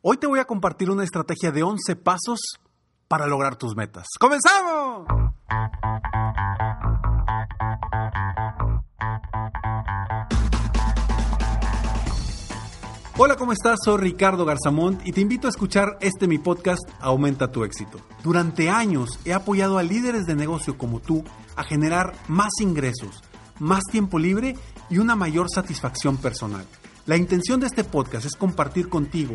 Hoy te voy a compartir una estrategia de 11 pasos para lograr tus metas. ¡Comenzamos! Hola, ¿cómo estás? Soy Ricardo Garzamont y te invito a escuchar este mi podcast Aumenta tu éxito. Durante años he apoyado a líderes de negocio como tú a generar más ingresos, más tiempo libre y una mayor satisfacción personal. La intención de este podcast es compartir contigo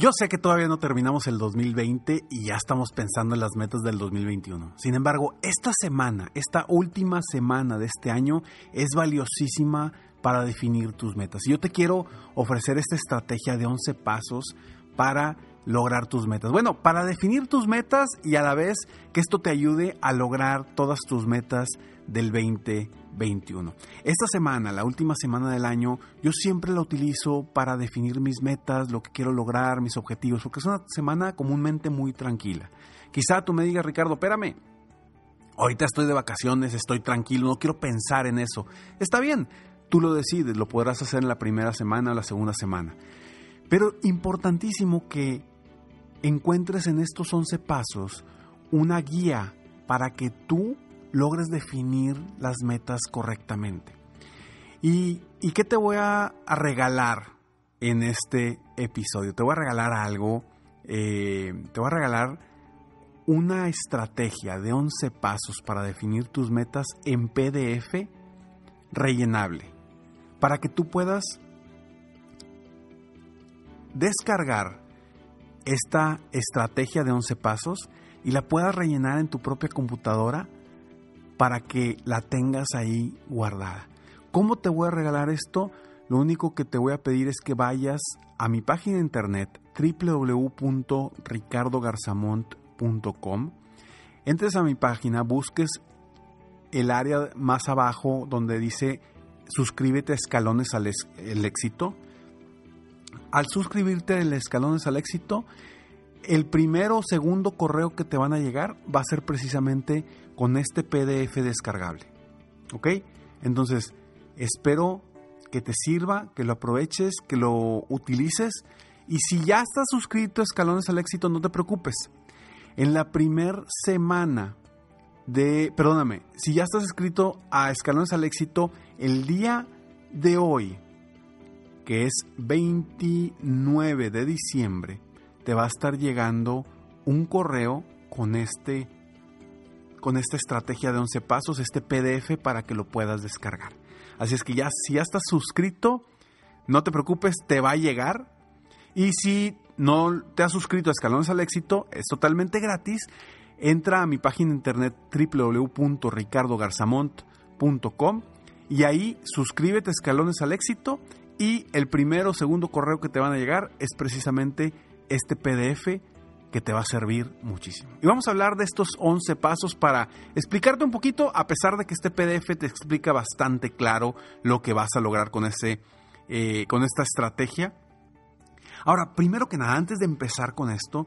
Yo sé que todavía no terminamos el 2020 y ya estamos pensando en las metas del 2021. Sin embargo, esta semana, esta última semana de este año es valiosísima para definir tus metas. Y yo te quiero ofrecer esta estrategia de 11 pasos para lograr tus metas. Bueno, para definir tus metas y a la vez que esto te ayude a lograr todas tus metas del 2021. Esta semana, la última semana del año, yo siempre la utilizo para definir mis metas, lo que quiero lograr, mis objetivos, porque es una semana comúnmente muy tranquila. Quizá tú me digas, Ricardo, espérame, ahorita estoy de vacaciones, estoy tranquilo, no quiero pensar en eso. Está bien, tú lo decides, lo podrás hacer en la primera semana o la segunda semana. Pero importantísimo que encuentres en estos 11 pasos una guía para que tú logres definir las metas correctamente. ¿Y, qué te voy a, regalar en este episodio? Te voy a regalar algo, eh, te voy a regalar una estrategia de 11 pasos para definir tus metas en PDF rellenable, para que tú puedas descargar esta estrategia de 11 pasos y la puedas rellenar en tu propia computadora para que la tengas ahí guardada. ¿Cómo te voy a regalar esto? Lo único que te voy a pedir es que vayas a mi página de internet www.ricardogarzamont.com. Entres a mi página, busques el área más abajo donde dice suscríbete a escalones al éxito al suscribirte el Escalones al Éxito, el primero o segundo correo que te van a llegar va a ser precisamente con este PDF descargable. ¿Ok? Entonces, espero que te sirva, que lo aproveches, que lo utilices. Y si ya estás suscrito a Escalones al Éxito, no te preocupes. En la primera semana de, perdóname, si ya estás inscrito a Escalones al Éxito, el día de hoy, que es 29 de diciembre, te va a estar llegando un correo con este con esta estrategia de 11 pasos, este PDF para que lo puedas descargar. Así es que ya si ya estás suscrito, no te preocupes, te va a llegar. Y si no te has suscrito a Escalones al Éxito, es totalmente gratis. Entra a mi página de internet www.ricardogarzamont.com y ahí suscríbete a Escalones al Éxito y el primero o segundo correo que te van a llegar es precisamente este PDF que te va a servir muchísimo. Y vamos a hablar de estos 11 pasos para explicarte un poquito, a pesar de que este PDF te explica bastante claro lo que vas a lograr con, ese, eh, con esta estrategia. Ahora, primero que nada, antes de empezar con esto,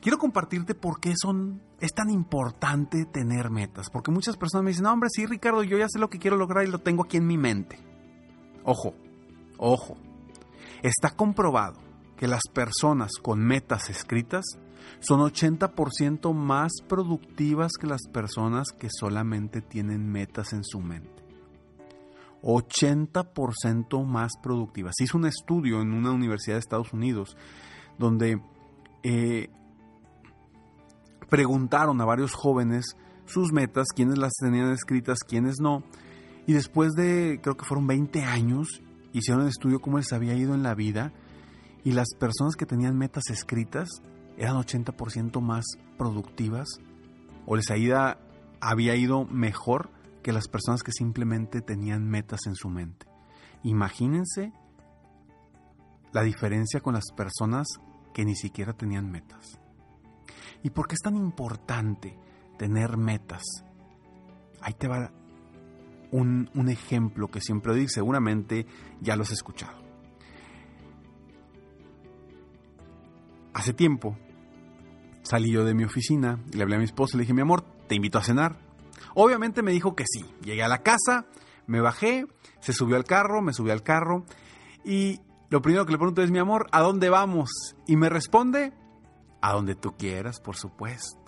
quiero compartirte por qué son, es tan importante tener metas. Porque muchas personas me dicen, no, hombre, sí, Ricardo, yo ya sé lo que quiero lograr y lo tengo aquí en mi mente. Ojo, Ojo, está comprobado que las personas con metas escritas son 80% más productivas que las personas que solamente tienen metas en su mente. 80% más productivas. Hizo un estudio en una universidad de Estados Unidos donde eh, preguntaron a varios jóvenes sus metas, quiénes las tenían escritas, quiénes no. Y después de, creo que fueron 20 años, hicieron un estudio cómo les había ido en la vida y las personas que tenían metas escritas eran 80% más productivas o les había, ido mejor que las personas que simplemente tenían metas en su mente. Imagínense la diferencia con las personas que ni siquiera tenían metas. ¿Y por qué es tan importante tener metas? Ahí te va un, un ejemplo que siempre doy, seguramente ya lo has escuchado. Hace tiempo salí yo de mi oficina y le hablé a mi esposa y le dije, mi amor, te invito a cenar. Obviamente me dijo que sí. Llegué a la casa, me bajé, se subió al carro, me subí al carro y lo primero que le pregunto es, mi amor, ¿a dónde vamos? Y me responde, a donde tú quieras, por supuesto.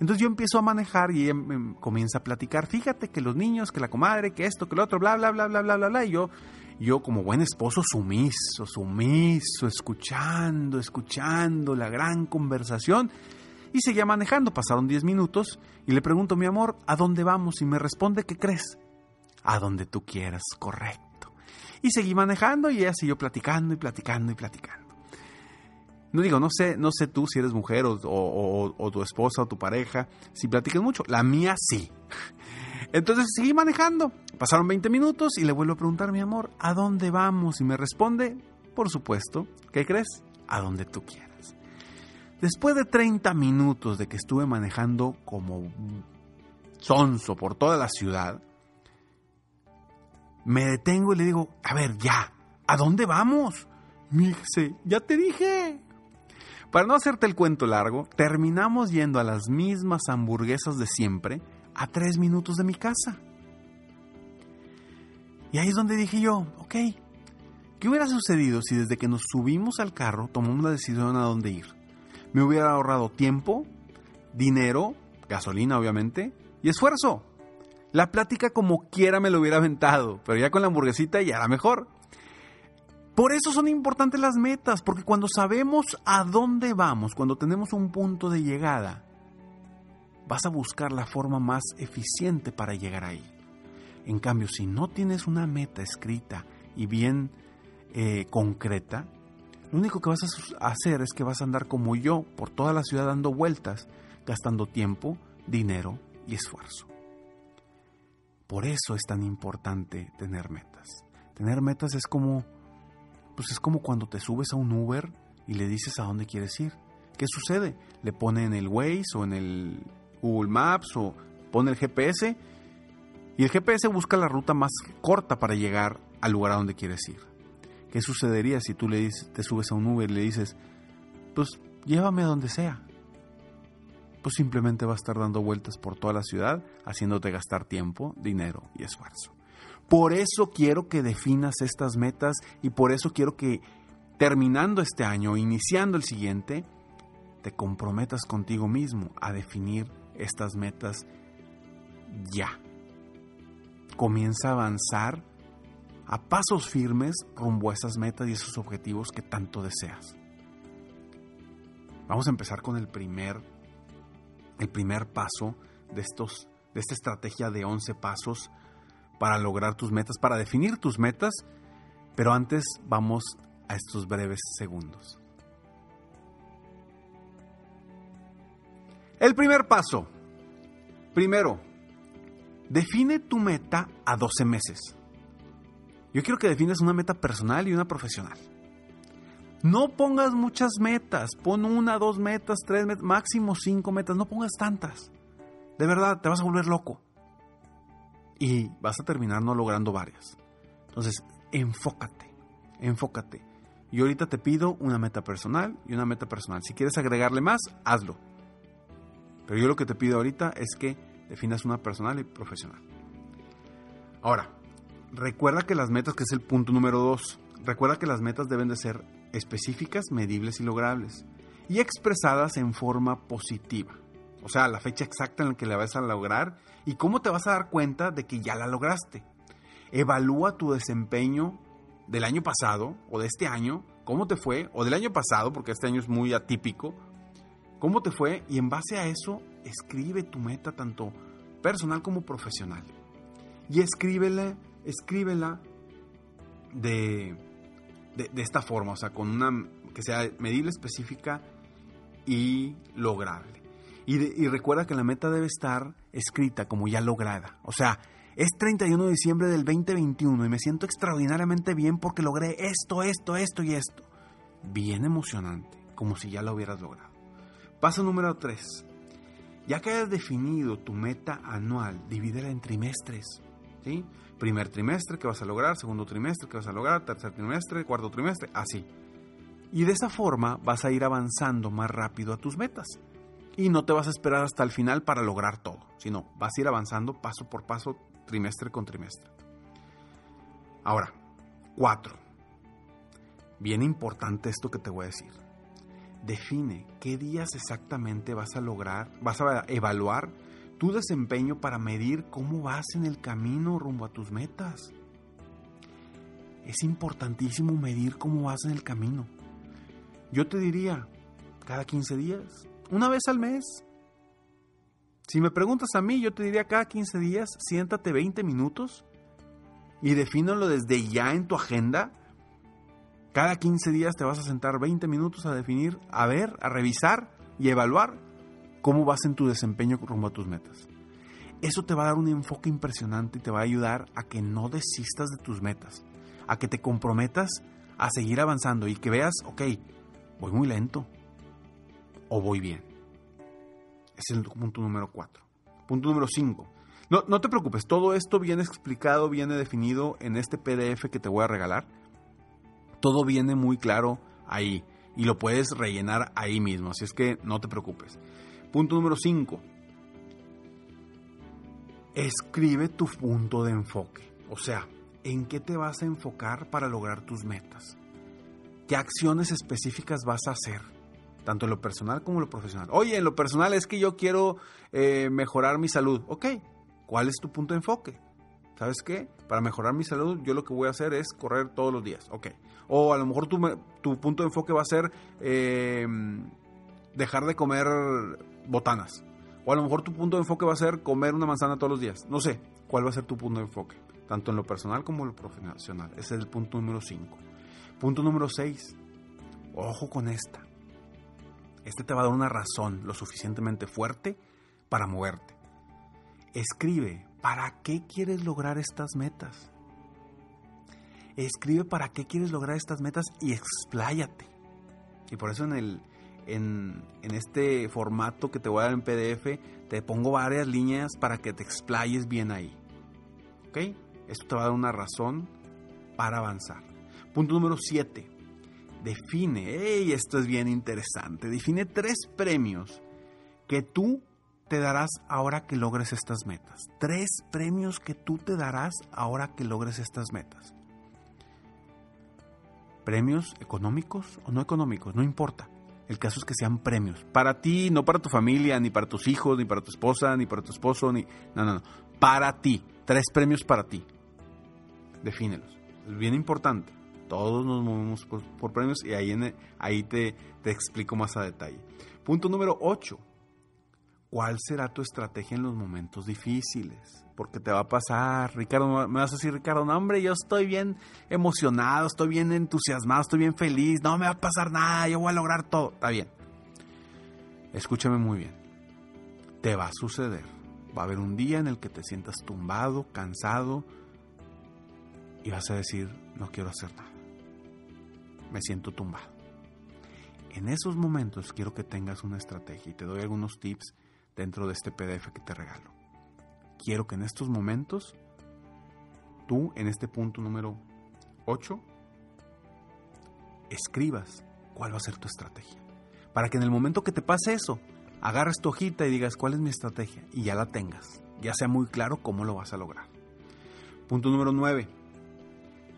Entonces yo empiezo a manejar y ella comienza a platicar, fíjate que los niños, que la comadre, que esto, que lo otro, bla, bla, bla, bla, bla, bla, bla. Y yo, yo como buen esposo sumiso, sumiso, escuchando, escuchando la gran conversación. Y seguía manejando, pasaron 10 minutos y le pregunto, mi amor, ¿a dónde vamos? Y me responde, ¿qué crees? A donde tú quieras, correcto. Y seguí manejando y ella siguió platicando y platicando y platicando. No digo, no sé, no sé tú si eres mujer o, o tu esposa o tu pareja, si platicas mucho. La mía sí. Entonces seguí manejando. Pasaron 20 minutos y le vuelvo a preguntar, mi amor, ¿a dónde vamos? Y me responde, por supuesto, ¿qué crees? A donde tú quieras. Después de 30 minutos de que estuve manejando como sonso por toda la ciudad, me detengo y le digo, a ver, ya, ¿a dónde vamos? Me dice, ya te dije. Para no hacerte el cuento largo, terminamos yendo a las mismas hamburguesas de siempre, a tres minutos de mi casa. Y ahí es donde dije yo, ok, ¿qué hubiera sucedido si desde que nos subimos al carro tomamos la decisión a dónde ir? Me hubiera ahorrado tiempo, dinero, gasolina obviamente, y esfuerzo. La plática como quiera me lo hubiera aventado, pero ya con la hamburguesita ya era mejor. Por eso son importantes las metas, porque cuando sabemos a dónde vamos, cuando tenemos un punto de llegada, vas a buscar la forma más eficiente para llegar ahí. En cambio, si no tienes una meta escrita y bien eh, concreta, lo único que vas a hacer es que vas a andar como yo por toda la ciudad dando vueltas, gastando tiempo, dinero y esfuerzo. Por eso es tan importante tener metas. Tener metas es como, pues es como cuando te subes a un Uber y le dices a dónde quieres ir. ¿Qué sucede? Le pone en el Waze o en el Google Maps o pone el GPS y el GPS busca la ruta más corta para llegar al lugar a donde quieres ir. ¿Qué sucedería si tú le dices, te subes a un Uber y le dices, pues llévame a donde sea? Pues simplemente va a estar dando vueltas por toda la ciudad, haciéndote gastar tiempo, dinero y esfuerzo. Por eso quiero que definas estas metas y por eso quiero que terminando este año, iniciando el siguiente, te comprometas contigo mismo a definir estas metas ya. Comienza a avanzar a pasos firmes rumbo a esas metas y esos objetivos que tanto deseas. Vamos a empezar con el primer, el primer paso de, estos, de esta estrategia de 11 pasos para lograr tus metas, para definir tus metas, pero antes vamos a estos breves segundos. El primer paso. Primero, define tu meta a 12 meses. Yo quiero que defines una meta personal y una profesional. No pongas muchas metas, pon una, dos metas, tres metas, máximo cinco metas, no pongas tantas. De verdad, te vas a volver loco. Y vas a terminar no logrando varias. Entonces, enfócate, enfócate. Y ahorita te pido una meta personal y una meta personal. Si quieres agregarle más, hazlo. Pero yo lo que te pido ahorita es que definas una personal y profesional. Ahora, recuerda que las metas, que es el punto número dos, recuerda que las metas deben de ser específicas, medibles y logrables y expresadas en forma positiva. O sea, la fecha exacta en la que la vas a lograr y cómo te vas a dar cuenta de que ya la lograste. Evalúa tu desempeño del año pasado o de este año, cómo te fue, o del año pasado, porque este año es muy atípico, cómo te fue y en base a eso escribe tu meta tanto personal como profesional. Y escríbela, escríbela de, de, esta forma, o sea, con una que sea medible, específica y lograble. Y, y, recuerda que la meta debe estar escrita como ya lograda. O sea, es 31 de diciembre del 2021 y me siento extraordinariamente bien porque logré esto, esto, esto y esto. Bien emocionante, como si ya lo hubieras logrado. Paso número 3. Ya que hayas definido tu meta anual, divídela en trimestres. ¿sí? Primer trimestre, ¿qué vas a lograr? Segundo trimestre, ¿qué vas a lograr? Tercer trimestre, cuarto trimestre, así. Y de esa forma vas a ir avanzando más rápido a tus metas. Y no te vas a esperar hasta el final para lograr todo, sino vas a ir avanzando paso por paso, trimestre con trimestre. Ahora, cuatro. Bien importante esto que te voy a decir. Define qué días exactamente vas a lograr, vas a evaluar tu desempeño para medir cómo vas en el camino rumbo a tus metas. Es importantísimo medir cómo vas en el camino. Yo te diría, cada 15 días, una vez al mes. Si me preguntas a mí, yo te diría cada 15 días, siéntate 20 minutos y defínalo desde ya en tu agenda. Cada 15 días te vas a sentar 20 minutos a definir, a ver, a revisar y evaluar cómo vas en tu desempeño rumbo a tus metas. Eso te va a dar un enfoque impresionante y te va a ayudar a que no desistas de tus metas, a que te comprometas a seguir avanzando y que veas, ok, voy muy lento o voy bien. Ese es el punto número 4. Punto número 5. No, no te preocupes, todo esto viene explicado, viene definido en este PDF que te voy a regalar. Todo viene muy claro ahí y lo puedes rellenar ahí mismo, así es que no te preocupes. Punto número 5. Escribe tu punto de enfoque. O sea, ¿en qué te vas a enfocar para lograr tus metas? ¿Qué acciones específicas vas a hacer? Tanto en lo personal como en lo profesional. Oye, en lo personal es que yo quiero eh, mejorar mi salud. Ok, ¿cuál es tu punto de enfoque? ¿Sabes qué? Para mejorar mi salud, yo lo que voy a hacer es correr todos los días. Ok. O a lo mejor tu, tu punto de enfoque va a ser eh, dejar de comer botanas. O a lo mejor tu punto de enfoque va a ser comer una manzana todos los días. No sé cuál va a ser tu punto de enfoque, tanto en lo personal como en lo profesional. Ese es el punto número 5. Punto número 6. Ojo con esta. Este te va a dar una razón lo suficientemente fuerte para moverte. Escribe, ¿para qué quieres lograr estas metas? Escribe para qué quieres lograr estas metas y expláyate. Y por eso en, el, en, en, este formato que te voy a dar en PDF, te pongo varias líneas para que te explayes bien ahí. ¿Ok? Esto te va a dar una razón para avanzar. Punto número 7. Define, hey, esto es bien interesante, define tres premios que tú te darás ahora que logres estas metas. Tres premios que tú te darás ahora que logres estas metas. Premios económicos o no económicos, no importa. El caso es que sean premios. Para ti, no para tu familia, ni para tus hijos, ni para tu esposa, ni para tu esposo, ni... No, no, no. Para ti. Tres premios para ti. Defínelos. Es bien importante. Todos nos movemos por, premios y ahí, en, ahí te, te explico más a detalle. Punto número 8. ¿Cuál será tu estrategia en los momentos difíciles? Porque te va a pasar, Ricardo, me vas a decir, Ricardo, no, hombre, yo estoy bien emocionado, estoy bien entusiasmado, estoy bien feliz, no me va a pasar nada, yo voy a lograr todo. Está bien. Escúchame muy bien. Te va a suceder. Va a haber un día en el que te sientas tumbado, cansado, y vas a decir, no quiero hacer nada me siento tumbado. En esos momentos quiero que tengas una estrategia y te doy algunos tips dentro de este PDF que te regalo. Quiero que en estos momentos, tú en este punto número 8, escribas cuál va a ser tu estrategia. Para que en el momento que te pase eso, agarres tu hojita y digas cuál es mi estrategia y ya la tengas. Ya sea muy claro cómo lo vas a lograr. Punto número 9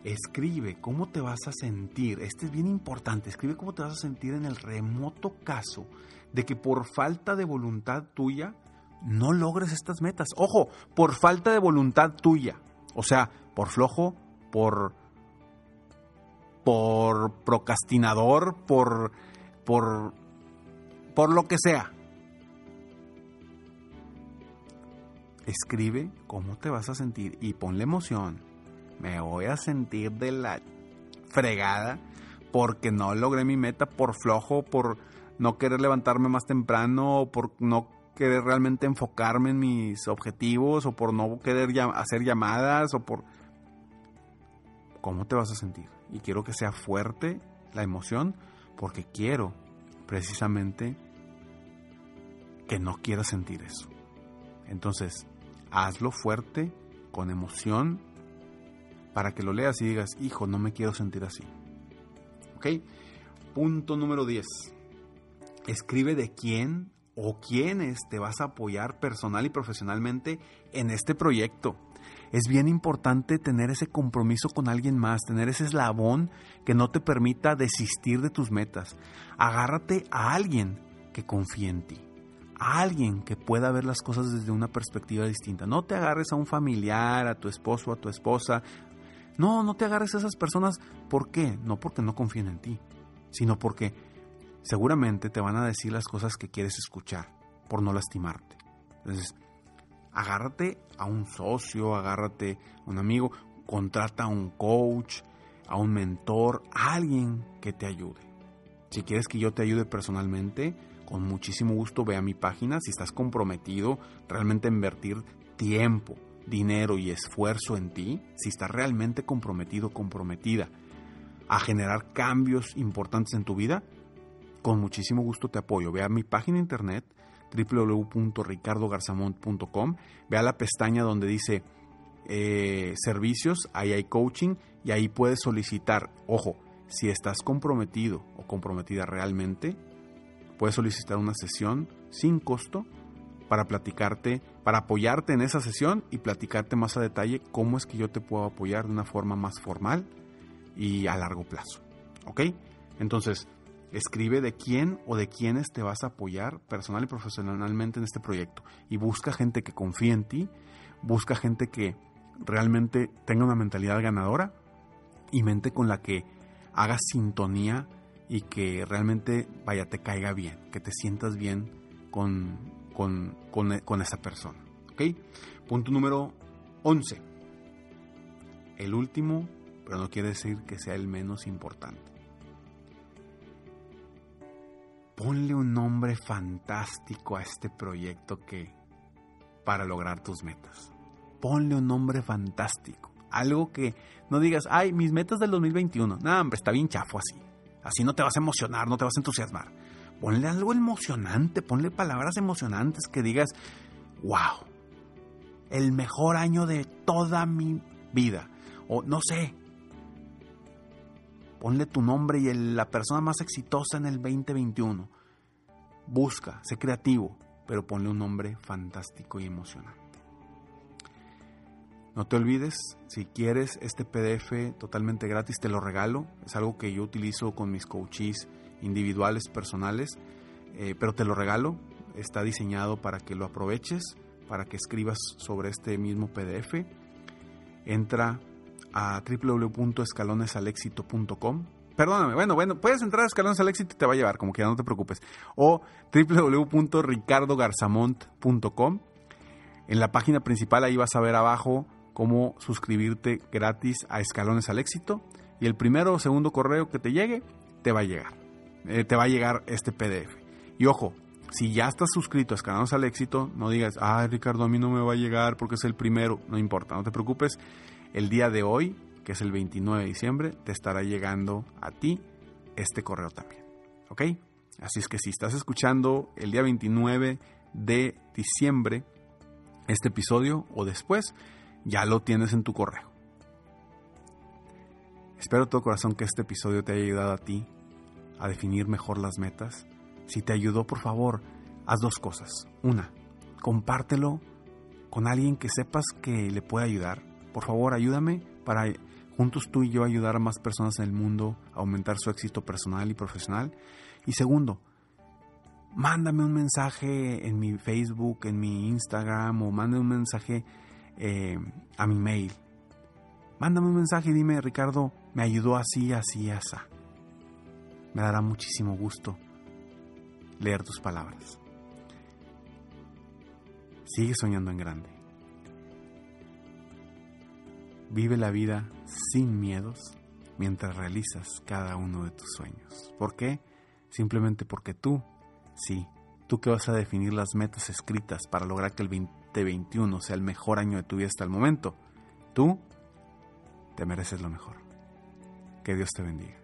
Escribe cómo te vas a sentir. Este es bien importante. Escribe cómo te vas a sentir en el remoto caso de que por falta de voluntad tuya no logres estas metas. Ojo, por falta de voluntad tuya. O sea, por flojo, por por procrastinador, por por por lo que sea. Escribe cómo te vas a sentir y ponle emoción me voy a sentir de la fregada porque no logré mi meta por flojo, por no querer levantarme más temprano, por no querer realmente enfocarme en mis objetivos, o por no querer hacer llamadas, o por... ¿Cómo te vas a sentir? Y quiero que sea fuerte la emoción, porque quiero precisamente que no quieras sentir eso. Entonces, hazlo fuerte con emoción, para que lo leas y digas, hijo, no me quiero sentir así. ¿Ok? Punto número 10. Escribe de quién o quiénes te vas a apoyar personal y profesionalmente en este proyecto. Es bien importante tener ese compromiso con alguien más, tener ese eslabón que no te permita desistir de tus metas. Agárrate a alguien que confíe en ti, a alguien que pueda ver las cosas desde una perspectiva distinta. No te agarres a un familiar, a tu esposo, a tu esposa. No, no te agarres a esas personas. ¿Por qué? No porque no confíen en ti, sino porque seguramente te van a decir las cosas que quieres escuchar por no lastimarte. Entonces, agárrate a un socio, agárrate a un amigo, contrata a un coach, a un mentor, a alguien que te ayude. Si quieres que yo te ayude personalmente, con muchísimo gusto ve a mi página. Si estás comprometido realmente a invertir tiempo, dinero y esfuerzo en ti, si estás realmente comprometido, comprometida a generar cambios importantes en tu vida, con muchísimo gusto te apoyo. Ve a mi página internet www.ricardogarzamont.com, ve a la pestaña donde dice eh, servicios, ahí hay coaching y ahí puedes solicitar, ojo, si estás comprometido o comprometida realmente, puedes solicitar una sesión sin costo para platicarte, para apoyarte en esa sesión y platicarte más a detalle cómo es que yo te puedo apoyar de una forma más formal y a largo plazo. ¿Ok? Entonces, Escribe de quién o de quiénes te vas a apoyar personal y profesionalmente en este proyecto. Y busca gente que confíe en ti, busca gente que realmente tenga una mentalidad ganadora y mente con la que hagas sintonía y que realmente, vaya, te caiga bien, que te sientas bien con, con, con esa persona. Punto número 11. El último, pero no quiere decir que sea el menos importante ponle un nombre fantástico a este proyecto que para lograr tus metas. Ponle un nombre fantástico. Algo que no digas, ay, mis metas del 2021. No, hombre, está bien chafo así. Así no te vas a emocionar, no te vas a entusiasmar. Ponle algo emocionante, ponle palabras emocionantes que digas, wow, el mejor año de toda mi vida. O no sé, Ponle tu nombre y la persona más exitosa en el 2021. Busca, sé creativo, pero ponle un nombre fantástico y emocionante. No te olvides, si quieres este PDF totalmente gratis, te lo regalo. Es algo que yo utilizo con mis coaches individuales, personales, eh, pero te lo regalo. Está diseñado para que lo aproveches, para que escribas sobre este mismo PDF. Entra a www.escalonesalexito.com. Perdóname, bueno, bueno, puedes entrar a Escalones al Éxito y te va a llevar, como que ya no te preocupes. O www.ricardogarzamont.com. En la página principal ahí vas a ver abajo cómo suscribirte gratis a Escalones al Éxito. Y el primero o segundo correo que te llegue, te va a llegar. Eh, te va a llegar este PDF. Y ojo, si ya estás suscrito a Escalones al Éxito, no digas, ay Ricardo, a mí no me va a llegar porque es el primero. No importa, no te preocupes el día de hoy, que es el 29 de diciembre, te estará llegando a ti este correo también. ¿Ok? Así es que si estás escuchando el día 29 de diciembre este episodio o después, ya lo tienes en tu correo. Espero todo corazón que este episodio te haya ayudado a ti a definir mejor las metas. Si te ayudó, por favor, haz dos cosas. Una, compártelo con alguien que sepas que le puede ayudar por favor, ayúdame para juntos tú y yo ayudar a más personas en el mundo a aumentar su éxito personal y profesional. Y segundo, mándame un mensaje en mi Facebook, en mi Instagram o mándame un mensaje eh, a mi mail. Mándame un mensaje y dime, Ricardo, me ayudó así, así, así. Me dará muchísimo gusto leer tus palabras. Sigue soñando en grande. Vive la vida sin miedos mientras realizas cada uno de tus sueños. ¿Por qué? Simplemente porque tú, sí, tú que vas a definir las metas escritas para lograr que el 2021 sea el mejor año de tu vida hasta el momento, tú te mereces lo mejor. Que Dios te bendiga.